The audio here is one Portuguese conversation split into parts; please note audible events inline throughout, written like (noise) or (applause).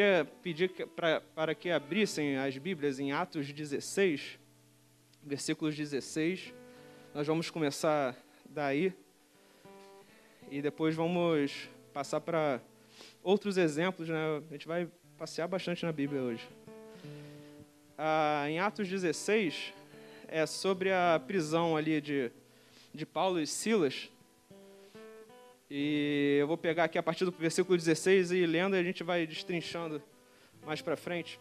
queria pedir pra, para que abrissem as Bíblias em Atos 16, versículos 16. Nós vamos começar daí e depois vamos passar para outros exemplos. Né? A gente vai passear bastante na Bíblia hoje. Ah, em Atos 16, é sobre a prisão ali de, de Paulo e Silas. E eu vou pegar aqui a partir do versículo 16 e lendo, a gente vai destrinchando mais para frente.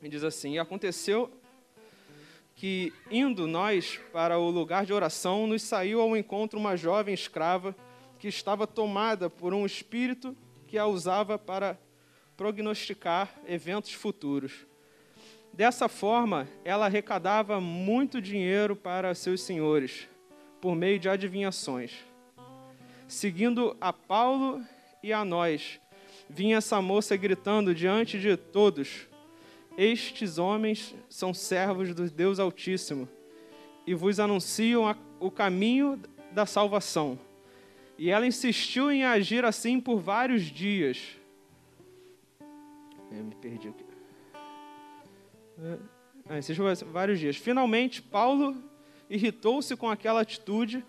E diz assim: E aconteceu que, indo nós para o lugar de oração, nos saiu ao encontro uma jovem escrava que estava tomada por um espírito que a usava para prognosticar eventos futuros. Dessa forma, ela arrecadava muito dinheiro para seus senhores, por meio de adivinhações seguindo a Paulo e a nós, vinha essa moça gritando diante de todos: Estes homens são servos do Deus Altíssimo e vos anunciam a, o caminho da salvação. E ela insistiu em agir assim por vários dias. Eu me perdi aqui. Ah, insistiu vários dias. Finalmente, Paulo irritou-se com aquela atitude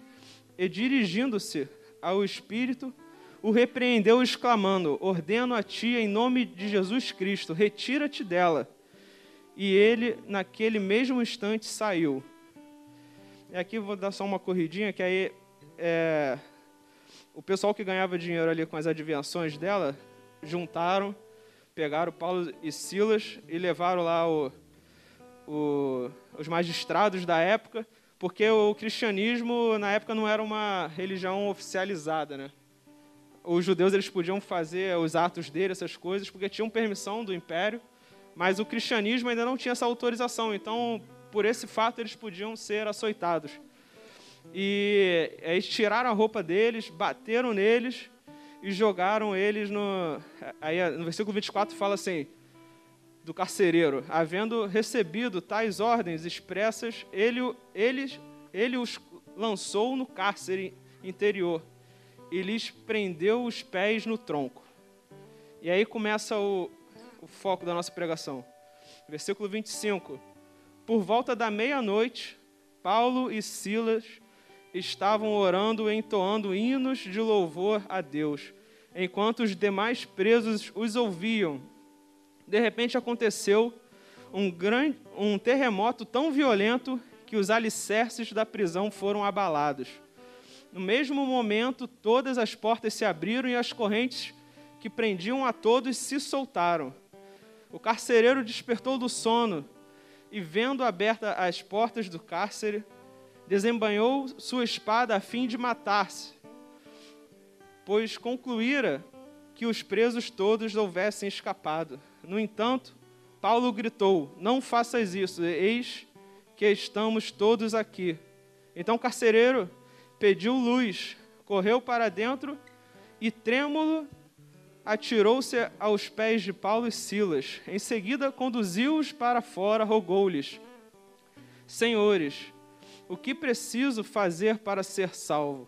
e, dirigindo-se ao espírito, o repreendeu, exclamando: Ordeno a ti, em nome de Jesus Cristo, retira-te dela. E ele, naquele mesmo instante, saiu. E aqui vou dar só uma corridinha, que aí é, o pessoal que ganhava dinheiro ali com as adivinhações dela, juntaram, pegaram Paulo e Silas e levaram lá o, o, os magistrados da época porque o cristianismo na época não era uma religião oficializada, né? Os judeus eles podiam fazer os atos dele, essas coisas, porque tinham permissão do império, mas o cristianismo ainda não tinha essa autorização. Então, por esse fato, eles podiam ser açoitados. E eles tiraram a roupa deles, bateram neles e jogaram eles no. Aí no versículo 24 fala assim: do carcereiro, havendo recebido tais ordens expressas, ele, ele, ele os lançou no cárcere interior e lhes prendeu os pés no tronco. E aí começa o, o foco da nossa pregação. Versículo 25. Por volta da meia-noite, Paulo e Silas estavam orando e entoando hinos de louvor a Deus, enquanto os demais presos os ouviam de repente aconteceu um, grande, um terremoto tão violento que os alicerces da prisão foram abalados. No mesmo momento, todas as portas se abriram e as correntes que prendiam a todos se soltaram. O carcereiro despertou do sono e, vendo abertas as portas do cárcere, desembanhou sua espada a fim de matar-se, pois concluíra que os presos todos houvessem escapado. No entanto, Paulo gritou: Não faças isso, eis que estamos todos aqui. Então o carcereiro pediu luz, correu para dentro e, trêmulo, atirou-se aos pés de Paulo e Silas. Em seguida, conduziu-os para fora, rogou-lhes: Senhores, o que preciso fazer para ser salvo?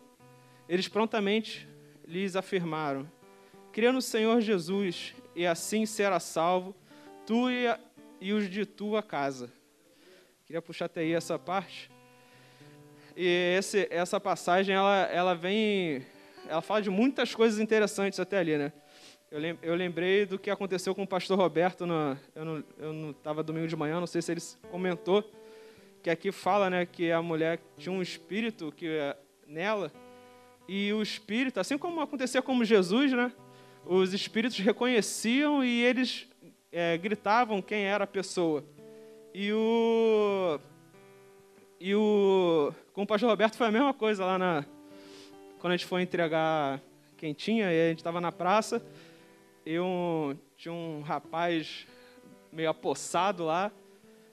Eles prontamente lhes afirmaram: Crê no Senhor Jesus e assim será salvo, tu e, a, e os de tua casa. Queria puxar até aí essa parte. E esse, essa passagem, ela, ela vem, ela fala de muitas coisas interessantes até ali, né? Eu, lem, eu lembrei do que aconteceu com o pastor Roberto, no, eu não estava domingo de manhã, não sei se ele comentou, que aqui fala, né, que a mulher tinha um espírito que é nela, e o espírito, assim como acontecia com Jesus, né, os espíritos reconheciam e eles é, gritavam quem era a pessoa. E o. E o. Com o pastor Roberto foi a mesma coisa lá na. Quando a gente foi entregar quentinha, e a gente estava na praça, e um, tinha um rapaz meio apossado lá,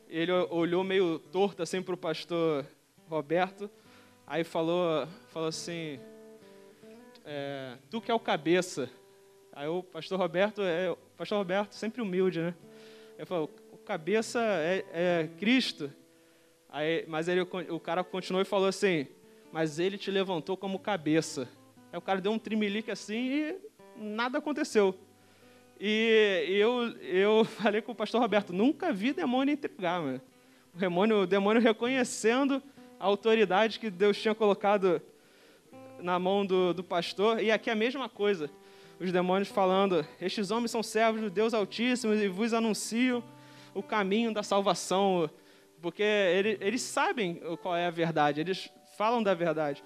ele olhou meio torto assim para o pastor Roberto, aí falou, falou assim, é, tu que é o cabeça, Aí o pastor Roberto, é, pastor Roberto sempre humilde, né? Ele falou, o cabeça é, é Cristo. Aí, mas ele, o cara continuou e falou assim, mas ele te levantou como cabeça. Aí o cara deu um trimelique assim e nada aconteceu. E, eu (laughs) falei com o pastor Roberto, nunca vi demônio entregar, mano. O demônio, o demônio reconhecendo a autoridade que Deus tinha colocado na mão do, do pastor. E aqui é a mesma coisa. Os demônios falando: Estes homens são servos do Deus Altíssimo e vos anunciam o caminho da salvação. Porque eles, eles sabem qual é a verdade, eles falam da verdade.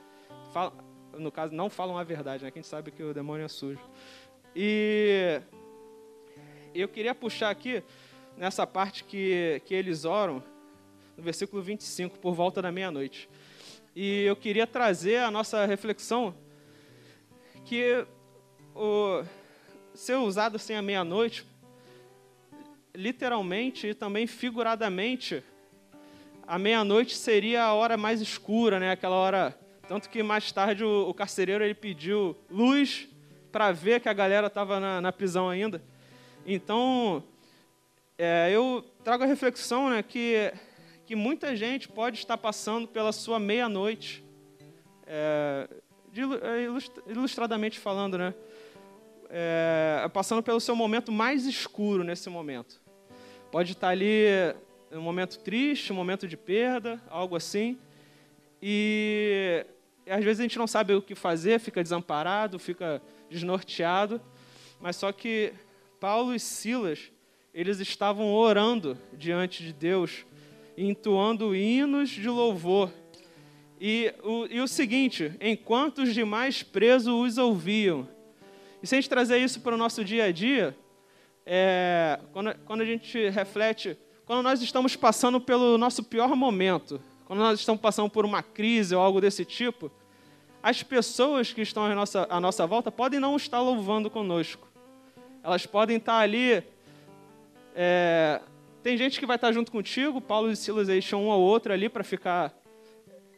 No caso, não falam a verdade, né? Quem sabe que o demônio é sujo. E eu queria puxar aqui, nessa parte que, que eles oram, no versículo 25, por volta da meia-noite. E eu queria trazer a nossa reflexão que o ser usado sem a meia-noite, literalmente e também figuradamente, a meia-noite seria a hora mais escura, né? Aquela hora, tanto que mais tarde o, o carcereiro ele pediu luz para ver que a galera estava na, na, prisão ainda. Então, é, eu trago a reflexão, né, que que muita gente pode estar passando pela sua meia-noite, é, é ilustradamente falando, né? É, passando pelo seu momento mais escuro nesse momento. Pode estar ali um momento triste, um momento de perda, algo assim. E, e às vezes a gente não sabe o que fazer, fica desamparado, fica desnorteado. Mas só que Paulo e Silas, eles estavam orando diante de Deus entoando hinos de louvor. E o, e o seguinte: enquanto os demais presos os ouviam. E se a gente trazer isso para o nosso dia a dia, é, quando, quando a gente reflete, quando nós estamos passando pelo nosso pior momento, quando nós estamos passando por uma crise ou algo desse tipo, as pessoas que estão à nossa, à nossa volta podem não estar louvando conosco. Elas podem estar ali é, tem gente que vai estar junto contigo, Paulo e Silas deixam um ao outro ali para ficar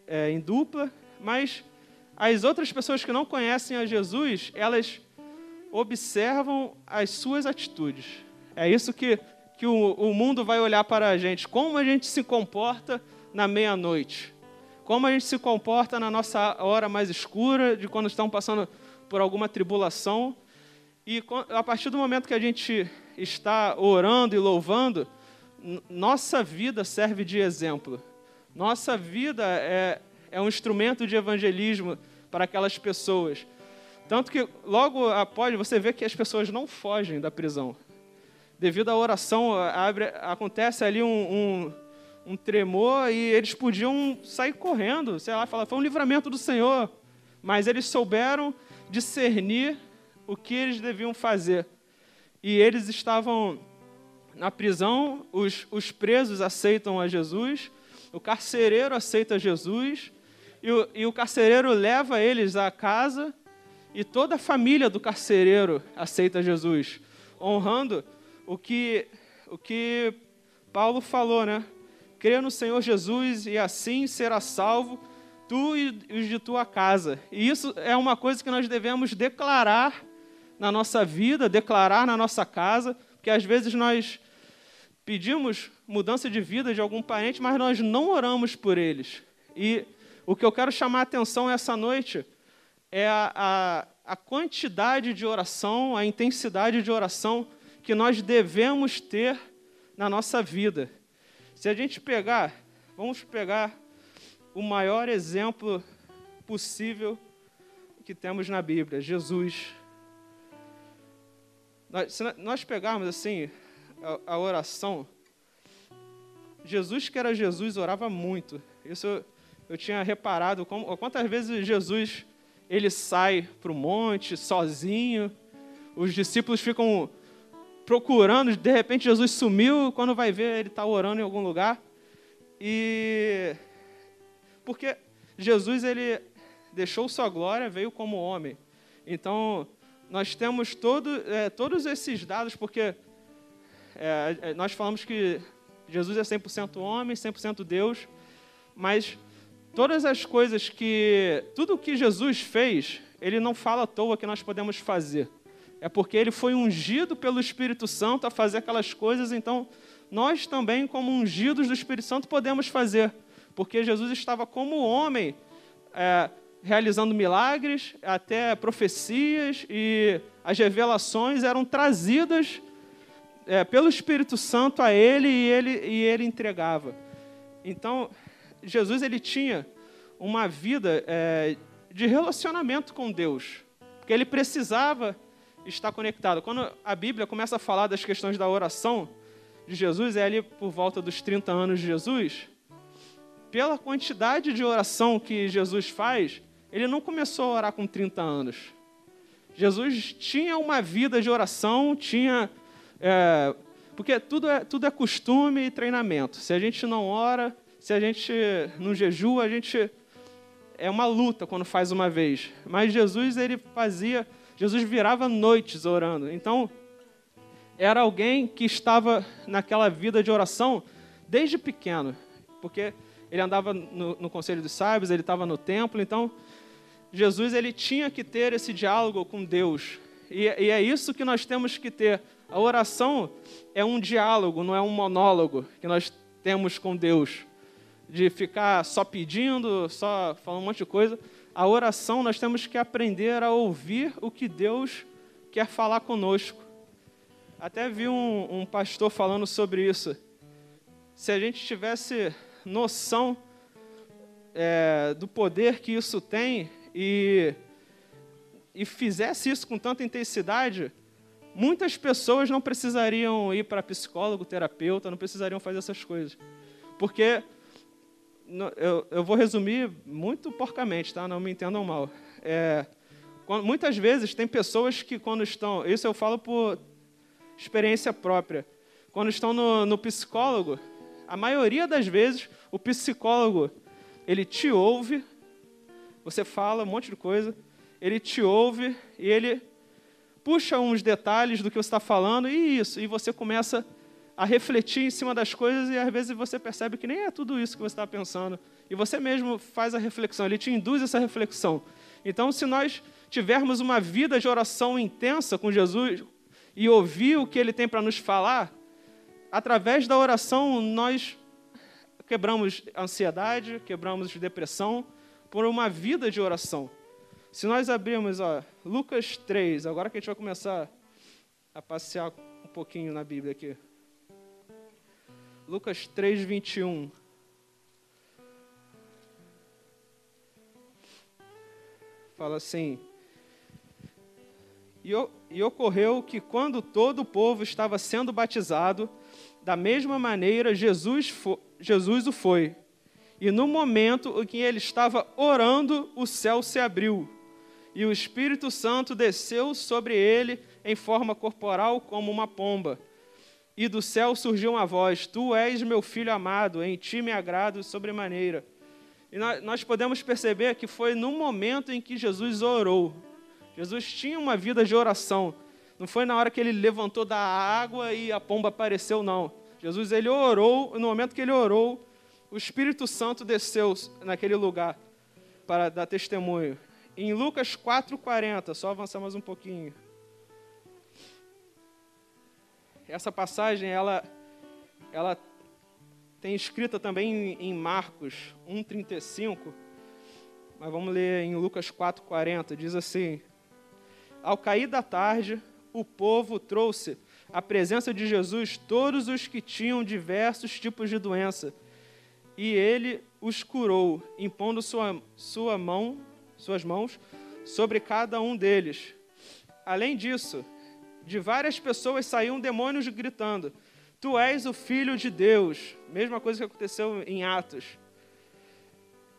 é, em dupla, mas as outras pessoas que não conhecem a Jesus, elas observam as suas atitudes. É isso que, que o, o mundo vai olhar para a gente, como a gente se comporta na meia-noite, como a gente se comporta na nossa hora mais escura, de quando estamos passando por alguma tribulação. E a partir do momento que a gente está orando e louvando, nossa vida serve de exemplo. Nossa vida é, é um instrumento de evangelismo para aquelas pessoas. Tanto que logo após você vê que as pessoas não fogem da prisão. Devido à oração, abre, acontece ali um, um, um, tremor e eles podiam sair correndo, sei lá, falar, foi um livramento do Senhor. Mas eles souberam discernir o que eles deviam fazer. E eles estavam na prisão, os, os presos aceitam a Jesus, o carcereiro aceita Jesus, e o, e o carcereiro leva eles à casa, e toda a família do carcereiro aceita Jesus, honrando o que, o que Paulo falou, né? Crê no Senhor Jesus e assim será salvo tu e os de tua casa. E isso é uma coisa que nós devemos declarar na nossa vida, declarar na nossa casa, porque às vezes nós pedimos mudança de vida de algum parente, mas nós não oramos por eles. E o que eu quero chamar a atenção essa noite é a, a, a quantidade de oração, a intensidade de oração que nós devemos ter na nossa vida. Se a gente pegar, vamos pegar o maior exemplo possível que temos na Bíblia, Jesus. Nós, se nós pegarmos assim, a, a oração, Jesus, que era Jesus, orava muito. Isso eu, eu tinha reparado. Como, quantas vezes Jesus ele sai para o monte sozinho, os discípulos ficam procurando, de repente Jesus sumiu, quando vai ver ele está orando em algum lugar. E porque Jesus ele deixou sua glória, veio como homem. Então nós temos todo, é, todos esses dados, porque é, é, nós falamos que Jesus é 100% homem, 100% Deus, mas todas as coisas que. Tudo que Jesus fez, ele não fala à toa que nós podemos fazer. É porque ele foi ungido pelo Espírito Santo a fazer aquelas coisas, então nós também, como ungidos do Espírito Santo, podemos fazer. Porque Jesus estava como homem, é, realizando milagres, até profecias, e as revelações eram trazidas é, pelo Espírito Santo a ele e ele e ele entregava. Então Jesus ele tinha uma vida é, de relacionamento com Deus, porque ele precisava estar conectado. Quando a Bíblia começa a falar das questões da oração de Jesus, é ali por volta dos 30 anos de Jesus, pela quantidade de oração que Jesus faz, ele não começou a orar com 30 anos. Jesus tinha uma vida de oração, tinha. É, porque tudo é, tudo é costume e treinamento. Se a gente não ora, se a gente não jejua, a gente. É uma luta quando faz uma vez. Mas Jesus, ele fazia. Jesus virava noites orando. Então, era alguém que estava naquela vida de oração desde pequeno. Porque ele andava no, no Conselho dos Sábios, ele estava no templo, então Jesus ele tinha que ter esse diálogo com Deus. E, e, é isso que nós temos que ter. A oração é um diálogo, não é um monólogo que nós temos com Deus. De ficar só pedindo, só falando um monte de coisa. A oração nós temos que aprender a ouvir o que Deus quer falar conosco. Até vi um, um pastor falando sobre isso. Se a gente tivesse noção é, do poder que isso tem e, e fizesse isso com tanta intensidade, muitas pessoas não precisariam ir para psicólogo, terapeuta, não precisariam fazer essas coisas. Porque, eu, eu vou resumir muito porcamente, tá? não me entendam mal. É, quando, muitas vezes tem pessoas que quando estão, isso eu falo por experiência própria, quando estão no, no psicólogo, a maioria das vezes, o psicólogo, ele te ouve, você fala um monte de coisa, ele te ouve e ele puxa uns detalhes do que você está falando e isso, e você começa a refletir em cima das coisas e às vezes você percebe que nem é tudo isso que você está pensando. E você mesmo faz a reflexão, ele te induz essa reflexão. Então, se nós tivermos uma vida de oração intensa com Jesus e ouvir o que ele tem para nos falar, através da oração, nós quebramos ansiedade, quebramos depressão por uma vida de oração. Se nós abrirmos ó, Lucas 3, agora que a gente vai começar a passear um pouquinho na Bíblia aqui. Lucas 3, 21. Fala assim: e, e ocorreu que quando todo o povo estava sendo batizado, da mesma maneira, Jesus, Jesus o foi. E no momento em que ele estava orando, o céu se abriu. E o Espírito Santo desceu sobre ele em forma corporal como uma pomba. E do céu surgiu uma voz: Tu és meu filho amado, em ti me agrado sobremaneira. E nós podemos perceber que foi no momento em que Jesus orou. Jesus tinha uma vida de oração. Não foi na hora que ele levantou da água e a pomba apareceu, não. Jesus ele orou, no momento que ele orou, o Espírito Santo desceu naquele lugar para dar testemunho. Em Lucas 4:40, só avançar mais um pouquinho. Essa passagem ela ela tem escrita também em Marcos 1:35, mas vamos ler em Lucas 4:40, diz assim: Ao cair da tarde, o povo trouxe à presença de Jesus todos os que tinham diversos tipos de doença, e ele os curou, impondo sua, sua mão, suas mãos sobre cada um deles. Além disso, de várias pessoas saíam demônios gritando: Tu és o filho de Deus. Mesma coisa que aconteceu em Atos.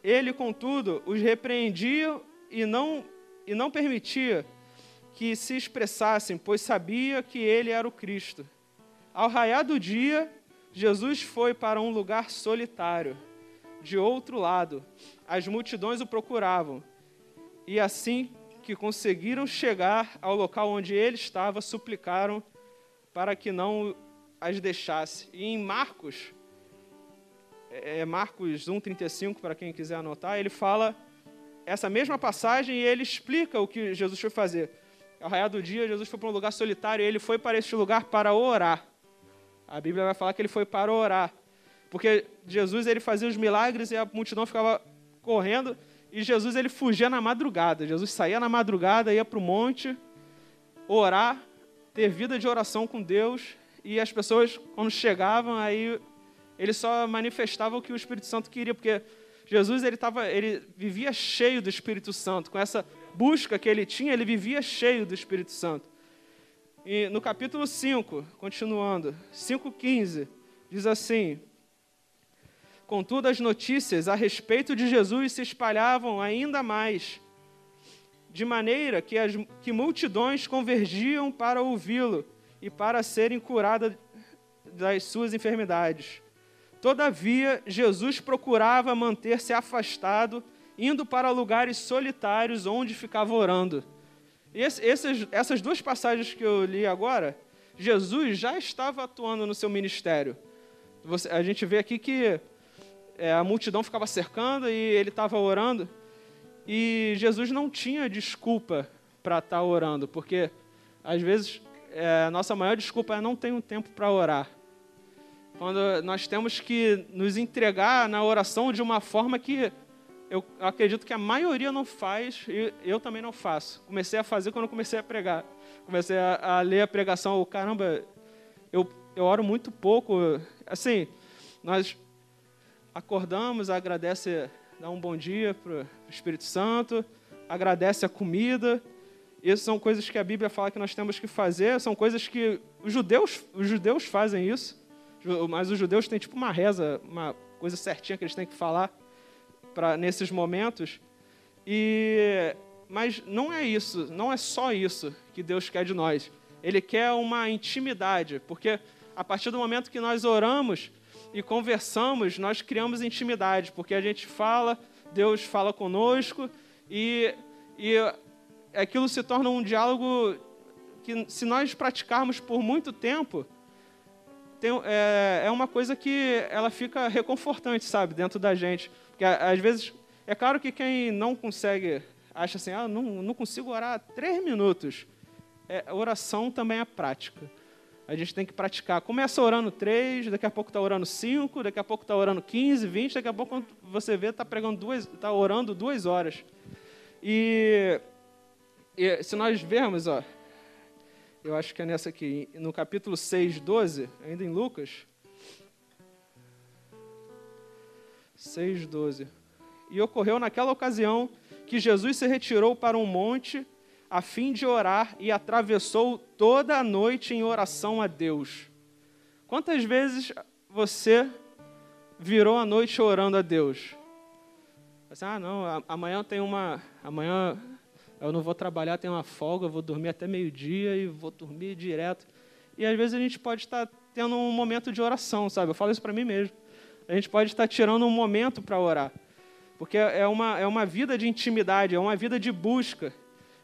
Ele, contudo, os repreendia e não, e não permitia que se expressassem, pois sabia que ele era o Cristo. Ao raiar do dia, Jesus foi para um lugar solitário. De outro lado, as multidões o procuravam. E assim que conseguiram chegar ao local onde ele estava, suplicaram para que não as deixasse. E em Marcos, é Marcos 1,35, para quem quiser anotar, ele fala essa mesma passagem e ele explica o que Jesus foi fazer ao raiar do dia, Jesus foi para um lugar solitário e ele foi para este lugar para orar. A Bíblia vai falar que ele foi para orar. Porque Jesus ele fazia os milagres e a multidão ficava correndo e Jesus ele fugia na madrugada. Jesus saía na madrugada, ia para o monte, orar, ter vida de oração com Deus e as pessoas, quando chegavam, aí ele só manifestava o que o Espírito Santo queria, porque Jesus ele tava, ele vivia cheio do Espírito Santo, com essa busca que ele tinha, ele vivia cheio do Espírito Santo. E no capítulo 5, continuando, 5:15, diz assim: Contudo, as notícias a respeito de Jesus se espalhavam ainda mais, de maneira que, as, que multidões convergiam para ouvi-lo e para serem curadas das suas enfermidades. Todavia, Jesus procurava manter-se afastado, indo para lugares solitários onde ficava orando. Esse, esses, essas duas passagens que eu li agora, Jesus já estava atuando no seu ministério. Você, a gente vê aqui que é, a multidão ficava cercando e ele estava orando. E Jesus não tinha desculpa para estar tá orando, porque às vezes é, a nossa maior desculpa é não tenho tempo para orar. Quando nós temos que nos entregar na oração de uma forma que eu acredito que a maioria não faz e eu também não faço. Comecei a fazer quando comecei a pregar. Comecei a, a ler a pregação, caramba, eu, eu oro muito pouco. Assim, nós acordamos, agradece, dá um bom dia para o Espírito Santo, agradece a comida. Essas são coisas que a Bíblia fala que nós temos que fazer, são coisas que os judeus, os judeus fazem isso, mas os judeus têm tipo uma reza, uma coisa certinha que eles têm que falar para nesses momentos. E mas não é isso, não é só isso que Deus quer de nós. Ele quer uma intimidade, porque a partir do momento que nós oramos, e conversamos, nós criamos intimidade, porque a gente fala, Deus fala conosco e, e aquilo se torna um diálogo que, se nós praticarmos por muito tempo, tem, é, é uma coisa que ela fica reconfortante, sabe, dentro da gente. Porque às vezes, é claro que quem não consegue, acha assim, ah, não, não consigo orar três minutos. É, oração também é prática a gente tem que praticar. Começa orando três, daqui a pouco está orando cinco, daqui a pouco está orando quinze, vinte, daqui a pouco você vê está pregando duas, está orando duas horas. E, e, se nós vermos, ó, eu acho que é nessa aqui, no capítulo 6, 12, ainda em Lucas. 6, 12. E ocorreu naquela ocasião que Jesus se retirou para um monte a fim de orar e atravessou toda a noite em oração a Deus. Quantas vezes você virou a noite orando a Deus? Você, ah, não, amanhã tem uma. Amanhã eu não vou trabalhar, tem uma folga, vou dormir até meio-dia e vou dormir direto. E às vezes a gente pode estar tendo um momento de oração, sabe? Eu falo isso para mim mesmo. A gente pode estar tirando um momento para orar. Porque é uma, é uma vida de intimidade, é uma vida de busca.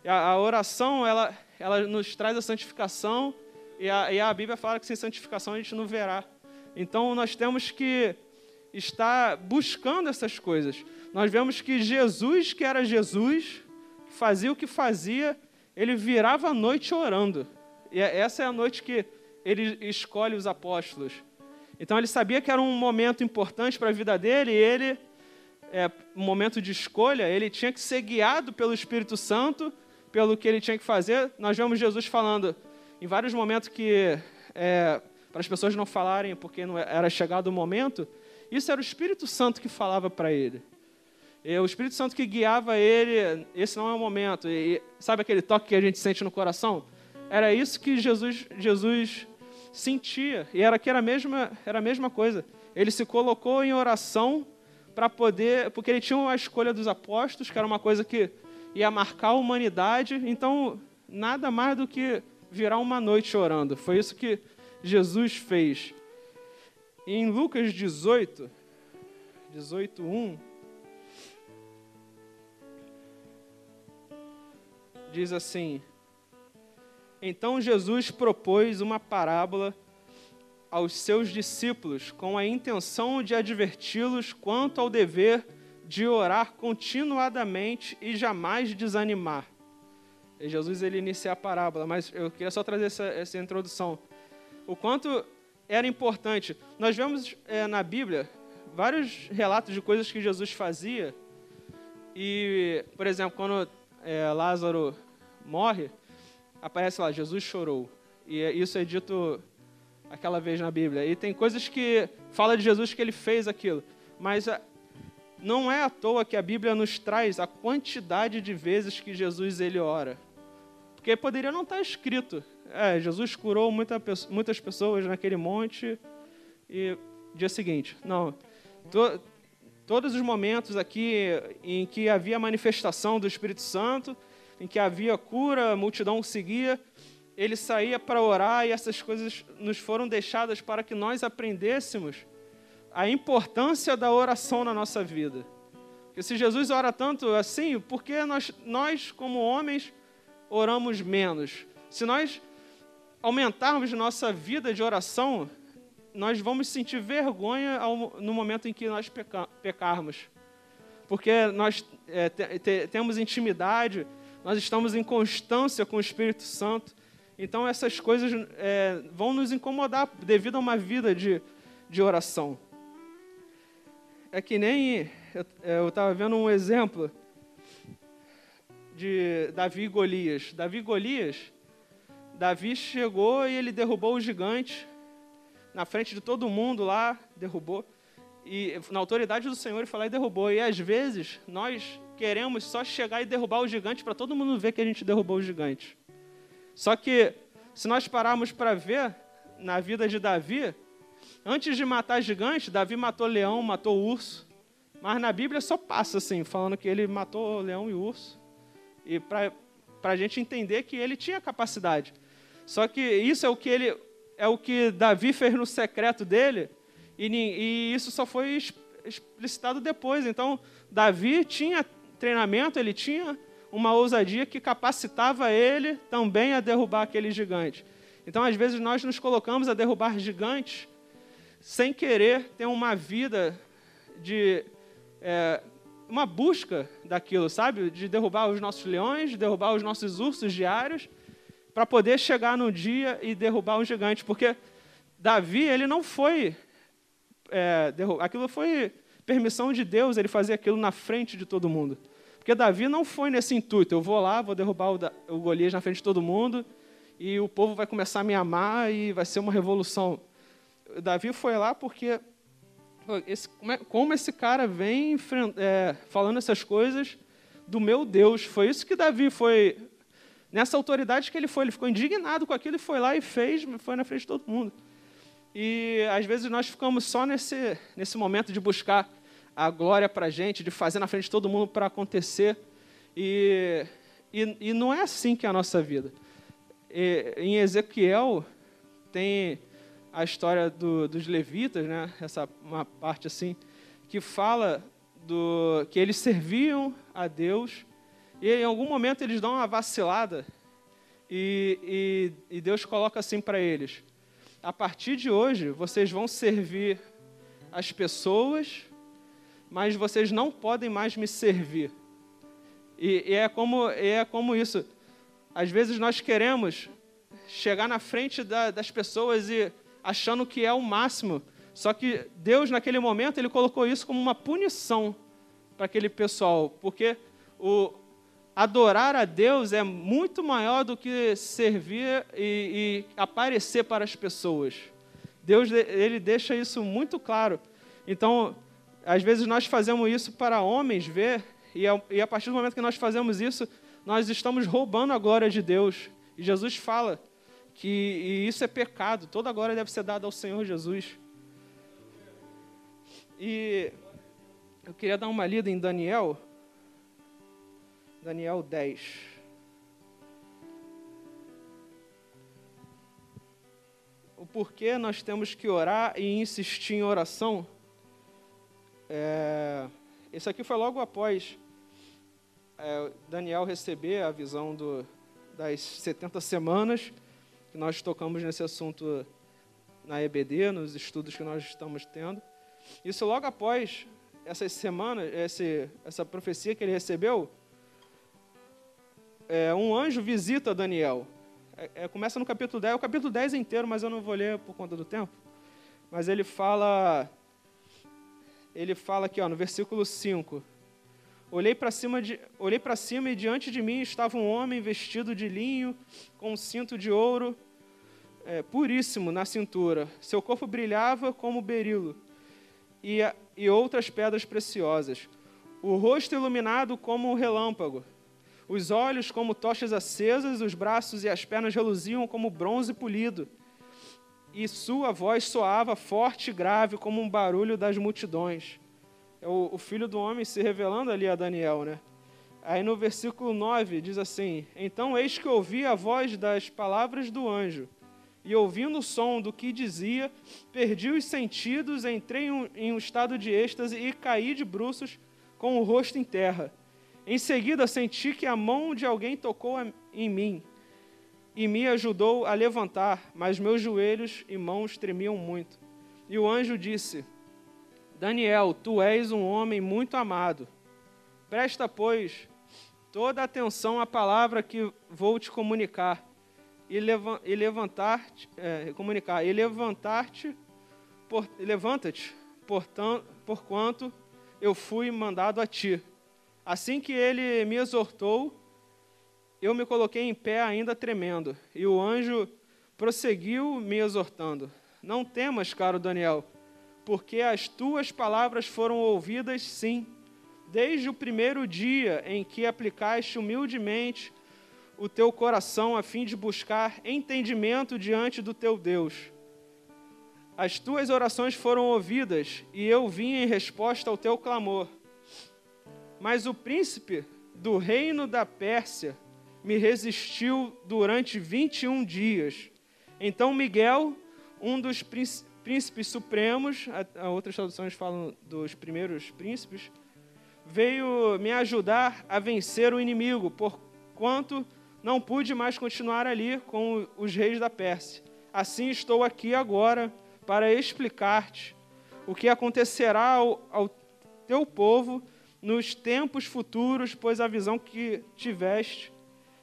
A, a oração, ela, ela nos traz a santificação, e a, e a Bíblia fala que sem santificação a gente não verá. Então nós temos que estar buscando essas coisas. Nós vemos que Jesus, que era Jesus, fazia o que fazia, ele virava a noite orando. E é, essa é a noite que ele escolhe os apóstolos. Então ele sabia que era um momento importante para a vida dele e ele, é, um momento de escolha, ele tinha que ser guiado pelo Espírito Santo pelo que ele tinha que fazer. Nós vemos Jesus falando em vários momentos que, é, para as pessoas não falarem porque não era chegado o momento, isso era o Espírito Santo que falava para ele. E o Espírito Santo que guiava ele, esse não é o momento. E, sabe aquele toque que a gente sente no coração? Era isso que Jesus, Jesus sentia. E era que era a mesma, era a mesma coisa. Ele se colocou em oração para poder, porque ele tinha a escolha dos apóstolos, que era uma coisa que ia marcar a humanidade, então nada mais do que virar uma noite chorando. Foi isso que Jesus fez. Em Lucas 18, 18, 1, diz assim: Então Jesus propôs uma parábola aos seus discípulos com a intenção de adverti-los quanto ao dever de orar continuadamente e jamais desanimar. E Jesus ele inicia a parábola, mas eu queria só trazer essa, essa introdução. O quanto era importante. Nós vemos é, na Bíblia vários relatos de coisas que Jesus fazia. E, por exemplo, quando é, Lázaro morre, aparece lá, Jesus chorou. E isso é dito aquela vez na Bíblia. E tem coisas que fala de Jesus que ele fez aquilo. Mas não é à toa que a Bíblia nos traz a quantidade de vezes que Jesus ele ora. Porque poderia não estar escrito. É, Jesus curou muita, muitas pessoas naquele monte e dia seguinte. Não. To, todos os momentos aqui em que havia manifestação do Espírito Santo, em que havia cura, a multidão seguia, ele saía para orar e essas coisas nos foram deixadas para que nós aprendêssemos a importância da oração na nossa vida. Porque se Jesus ora tanto assim, por que nós, nós como homens, oramos menos? Se nós aumentarmos nossa vida de oração, nós vamos sentir vergonha ao, no momento em que nós peca, pecarmos. Porque nós é, te, te, temos intimidade, nós estamos em constância com o Espírito Santo. Então, essas coisas é, vão nos incomodar devido a uma vida de, de oração. É que nem. Eu estava vendo um exemplo de Davi e Golias. Davi e Golias, Davi chegou e ele derrubou o gigante na frente de todo mundo lá, derrubou. E na autoridade do Senhor ele foi lá e derrubou. E às vezes nós queremos só chegar e derrubar o gigante para todo mundo ver que a gente derrubou o gigante. Só que, se nós pararmos para ver na vida de Davi, antes de matar gigante, Davi matou leão, matou urso. Mas na Bíblia só passa assim, falando que ele matou leão e urso. E para a gente entender que ele tinha capacidade. Só que isso é o que ele é o que Davi fez no secreto dele, e, e isso só foi explicitado depois. Então, Davi tinha treinamento, ele tinha uma ousadia que capacitava ele também a derrubar aquele gigante. Então, às vezes, nós nos colocamos a derrubar gigantes sem querer ter uma vida de. É, uma busca daquilo, sabe? De derrubar os nossos leões, de derrubar os nossos ursos diários, para poder chegar no dia e derrubar um gigante. Porque Davi, ele não foi. É, aquilo foi permissão de Deus, ele fazer aquilo na frente de todo mundo. Porque Davi não foi nesse intuito, eu vou lá, vou derrubar o, o Golias na frente de todo mundo, e o povo vai começar a me amar e vai ser uma revolução. Davi foi lá porque esse, como, é, como, esse cara vem é, falando essas coisas do meu Deus. Foi isso que Davi foi. Nessa autoridade que ele foi, ele ficou indignado com aquilo e foi lá e fez, foi na frente de todo mundo. E às vezes nós ficamos só nesse, nesse momento de buscar a glória para a gente, de fazer na frente de todo mundo para acontecer. E, e, e, não é assim que é a nossa vida. E, em Ezequiel tem a história do, dos levitas, né? essa uma parte assim, que fala do que eles serviam a Deus e em algum momento eles dão uma vacilada e, e, e Deus coloca assim para eles: a partir de hoje vocês vão servir as pessoas mas vocês não podem mais me servir. E, e é, como, é como isso. Às vezes nós queremos chegar na frente da, das pessoas e achando que é o máximo. Só que Deus, naquele momento, ele colocou isso como uma punição para aquele pessoal, porque o adorar a Deus é muito maior do que servir e, e aparecer para as pessoas. Deus ele deixa isso muito claro. Então, às vezes nós fazemos isso para homens ver, e e a partir do momento que nós fazemos isso, nós estamos roubando a glória de Deus. E Jesus fala que isso é pecado, toda glória deve ser dada ao Senhor Jesus. E eu queria dar uma lida em Daniel, Daniel 10. O porquê nós temos que orar e insistir em oração é, isso aqui foi logo após é, Daniel receber a visão do, das 70 semanas, que nós tocamos nesse assunto na EBD, nos estudos que nós estamos tendo. Isso logo após essas semanas, esse, essa profecia que ele recebeu, é, um anjo visita Daniel. É, é, começa no capítulo 10, é o capítulo 10 inteiro, mas eu não vou ler por conta do tempo. Mas ele fala ele fala aqui ó, no versículo 5. Olhei para cima, de, olhei cima e diante de mim estava um homem vestido de linho, com um cinto de ouro é, puríssimo na cintura. Seu corpo brilhava como berilo e, e outras pedras preciosas. O rosto iluminado como um relâmpago. Os olhos como tochas acesas, os braços e as pernas reluziam como bronze polido. E sua voz soava forte e grave como um barulho das multidões. É o, o filho do homem se revelando ali a Daniel, né? Aí no versículo 9 diz assim: Então eis que ouvi a voz das palavras do anjo, e ouvindo o som do que dizia, perdi os sentidos, entrei em um estado de êxtase e caí de bruços com o rosto em terra. Em seguida senti que a mão de alguém tocou em mim e me ajudou a levantar, mas meus joelhos e mãos tremiam muito. E o anjo disse: Daniel, tu és um homem muito amado. Presta, pois, toda atenção à palavra que vou te comunicar e, leva levantar-te, é, comunicar e levantar-te, por, levanta-te, portanto, porquanto eu fui mandado a ti. Assim que ele me exortou, eu me coloquei em pé ainda tremendo, e o anjo prosseguiu me exortando: Não temas, caro Daniel, porque as tuas palavras foram ouvidas sim desde o primeiro dia em que aplicaste humildemente o teu coração a fim de buscar entendimento diante do teu Deus. As tuas orações foram ouvidas e eu vim em resposta ao teu clamor. Mas o príncipe do reino da Pérsia me resistiu durante 21 dias. Então Miguel, um dos príncipes supremos, outras traduções falam dos primeiros príncipes, veio me ajudar a vencer o inimigo, porquanto não pude mais continuar ali com os reis da Pérsia. Assim estou aqui agora para explicar-te o que acontecerá ao, ao teu povo nos tempos futuros, pois a visão que tiveste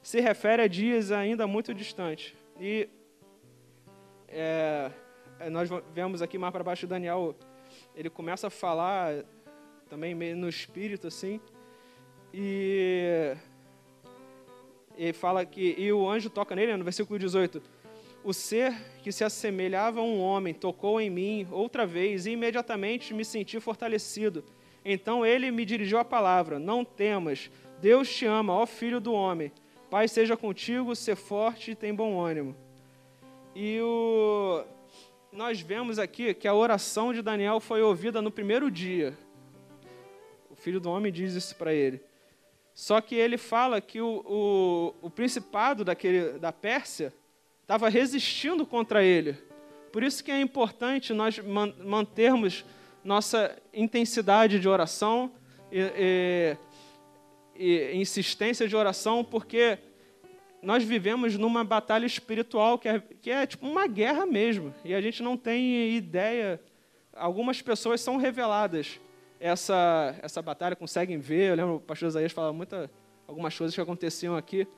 se refere a dias ainda muito distantes. E é, nós vemos aqui mais para baixo Daniel, ele começa a falar também meio no espírito assim. E fala que e o anjo toca nele, no versículo 18. O ser que se assemelhava a um homem tocou em mim outra vez e imediatamente me senti fortalecido. Então ele me dirigiu a palavra: Não temas, Deus te ama, ó filho do homem. Pai seja contigo, ser forte e tem bom ânimo. E o nós vemos aqui que a oração de Daniel foi ouvida no primeiro dia filho do homem diz isso para ele. Só que ele fala que o, o, o principado daquele, da Pérsia estava resistindo contra ele. Por isso que é importante nós mantermos nossa intensidade de oração e, e, e insistência de oração, porque nós vivemos numa batalha espiritual que é, que é tipo uma guerra mesmo. E a gente não tem ideia. Algumas pessoas são reveladas essa, essa batalha, conseguem ver. Eu lembro o pastor Isaías falava muita, algumas coisas que aconteciam aqui.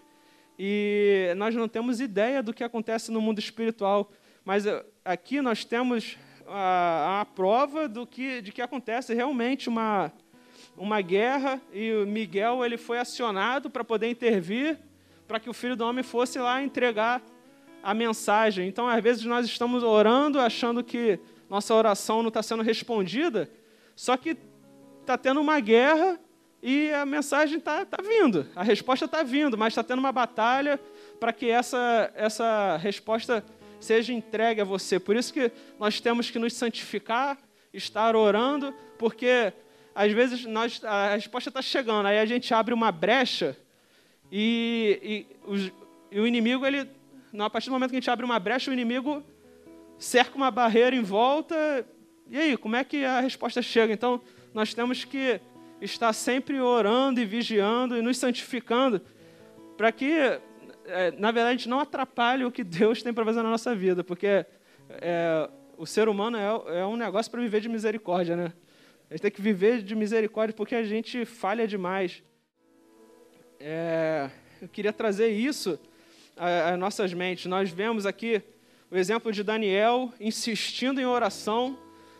E nós não temos ideia do que acontece no mundo espiritual. Mas eh, aqui nós temos a, a prova do que, de que acontece realmente uma, uma guerra. E o Miguel ele foi acionado para poder intervir, para que o filho do homem fosse lá entregar a mensagem. Então, às vezes, nós estamos orando achando que nossa oração não está sendo respondida, só que está tendo uma guerra e a mensagem está tá vindo, a resposta está vindo, mas está tendo uma batalha para que essa, essa resposta seja entregue a você. Por isso que nós temos que nos santificar, estar orando, porque às vezes nós, a resposta está chegando, aí a gente abre uma brecha e, e, os, e o inimigo, ele, a partir do momento que a gente abre uma brecha, o inimigo cerca uma barreira em volta. E aí, como é que a resposta chega? Então, nós temos que estar sempre orando e vigiando e nos santificando para que, é, na verdade, a gente não atrapalhe o que Deus tem para fazer na nossa vida, porque é, o ser humano é, é um negócio para viver de misericórdia, né? A gente tem que viver de misericórdia porque a gente falha demais. É, eu queria trazer isso às nossas mentes. Nós vemos aqui o exemplo de Daniel insistindo em oração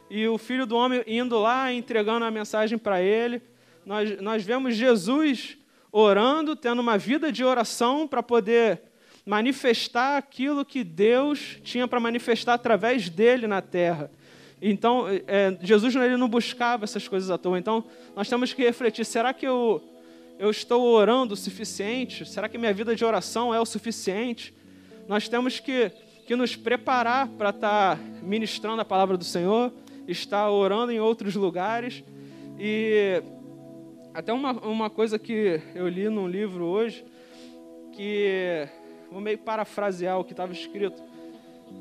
e o filho do homem indo lá entregando a mensagem para ele. Nós, nós vemos Jesus orando, tendo uma vida de oração para poder manifestar aquilo que Deus tinha para manifestar através dele na terra. Então, é, Jesus ele não buscava essas coisas à toa. Então, nós temos que refletir: será que eu, eu estou orando o suficiente? Será que minha vida de oração é o suficiente? Nós temos que, que nos preparar para estar ministrando a palavra do Senhor, estar orando em outros lugares. E até uma, uma coisa que eu li num livro hoje, que vou meio parafrasear o que estava escrito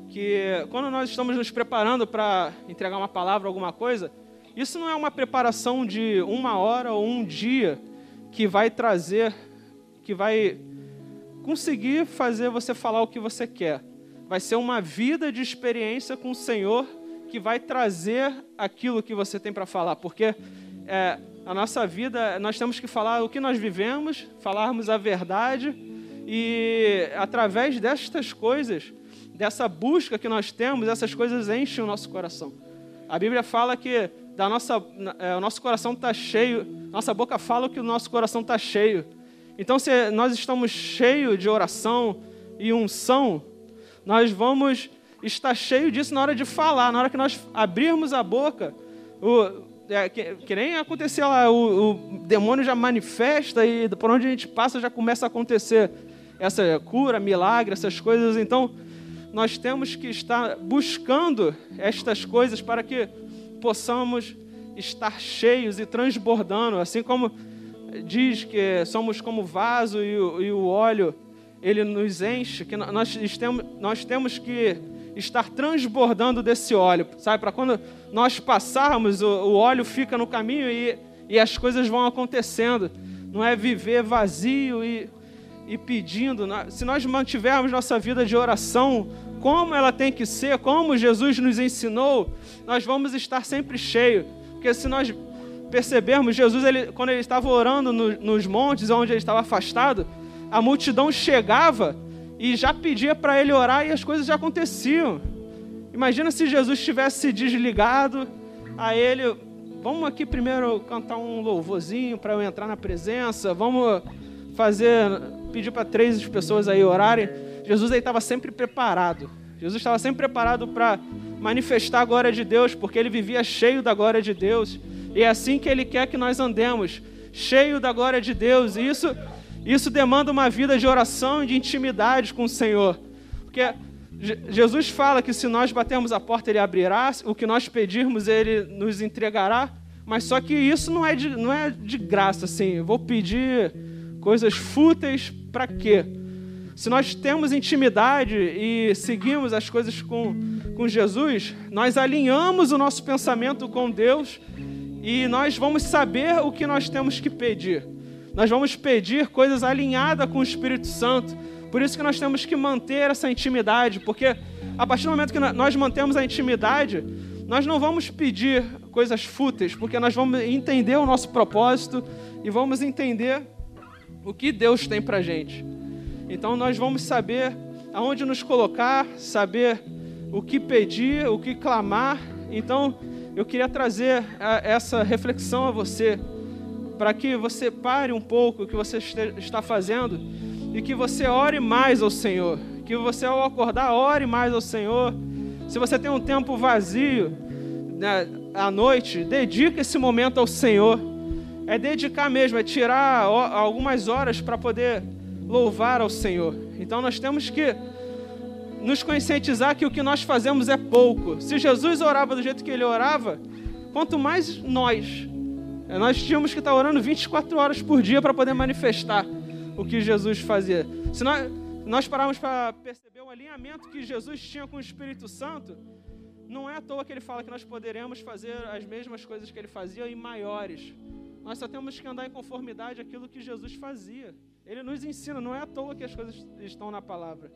que quando nós estamos nos preparando para entregar uma palavra, alguma coisa, isso não é uma preparação de uma hora ou um dia que vai trazer, que vai conseguir fazer você falar o que você quer. Vai ser uma vida de experiência com o Senhor que vai trazer aquilo que você tem para falar, porque é, a nossa vida, nós temos que falar o que nós vivemos, falarmos a verdade, e através destas coisas, dessa busca que nós temos, essas coisas enchem o nosso coração. A Bíblia fala que da nossa, é, o nosso coração está cheio, nossa boca fala que o nosso coração está cheio. Então, se nós estamos cheios de oração e unção, nós vamos estar cheio disso na hora de falar, na hora que nós abrirmos a boca. O, é, que, que, nem aconteceu lá, o, o, demônio já manifesta e por onde a gente passa já começa a acontecer essa cura, milagre, essas coisas. Então, nós temos que estar buscando estas coisas para que possamos estar cheios e transbordando, assim como diz que somos como vaso e o, e o óleo ele nos enche, que nós temos, nós temos que estar transbordando desse óleo, sabe? Para quando nós passarmos, o, o, óleo fica no caminho e, e as coisas vão acontecendo. Não é viver vazio e, e pedindo. Se nós mantivermos nossa vida de oração como ela tem que ser, como Jesus nos ensinou, nós vamos estar sempre cheios. Porque se nós percebermos, Jesus, ele, quando ele estava orando no, nos montes, onde ele estava afastado, a multidão chegava e já pedia para ele orar e as coisas já aconteciam. Imagina se Jesus tivesse desligado a ele. Vamos aqui primeiro cantar um louvorzinho para eu entrar na presença. Vamos fazer, pedir para três pessoas aí orarem. Jesus estava sempre preparado. Jesus estava sempre preparado para manifestar a glória de Deus, porque ele vivia cheio da glória de Deus. E é assim que ele quer que nós andemos, cheio da glória de Deus. E isso, isso demanda uma vida de oração e de intimidade com o Senhor. Porque Jesus fala que se nós batermos a porta, ele abrirá, o que nós pedirmos, ele nos entregará. Mas só que isso não é de, não é de graça, assim. Eu vou pedir coisas fúteis para quê? Se nós temos intimidade e seguimos as coisas com, com Jesus, nós alinhamos o nosso pensamento com Deus e nós vamos saber o que nós temos que pedir. Nós vamos pedir coisas alinhadas com o Espírito Santo. Por isso que nós temos que manter essa intimidade, porque a partir do momento que nós mantemos a intimidade, nós não vamos pedir coisas fúteis, porque nós vamos entender o nosso propósito e vamos entender o que Deus tem para gente. Então nós vamos saber aonde nos colocar, saber o que pedir, o que clamar. Então eu queria trazer essa reflexão a você, para que você pare um pouco o que você está fazendo e que você ore mais ao Senhor. Que você, ao acordar, ore mais ao Senhor. Se você tem um tempo vazio né, à noite, dedique esse momento ao Senhor. É dedicar mesmo, é tirar algumas horas para poder louvar ao Senhor. Então nós temos que nos conscientizar que o que nós fazemos é pouco. Se Jesus orava do jeito que ele orava, quanto mais nós. Nós tínhamos que estar orando 24 horas por dia para poder manifestar o que Jesus fazia. Se nós, nós pararmos para perceber o alinhamento que Jesus tinha com o Espírito Santo, não é à toa que ele fala que nós poderemos fazer as mesmas coisas que ele fazia e maiores. Nós só temos que andar em conformidade àquilo que Jesus fazia. Ele nos ensina, não é à toa que as coisas estão na palavra.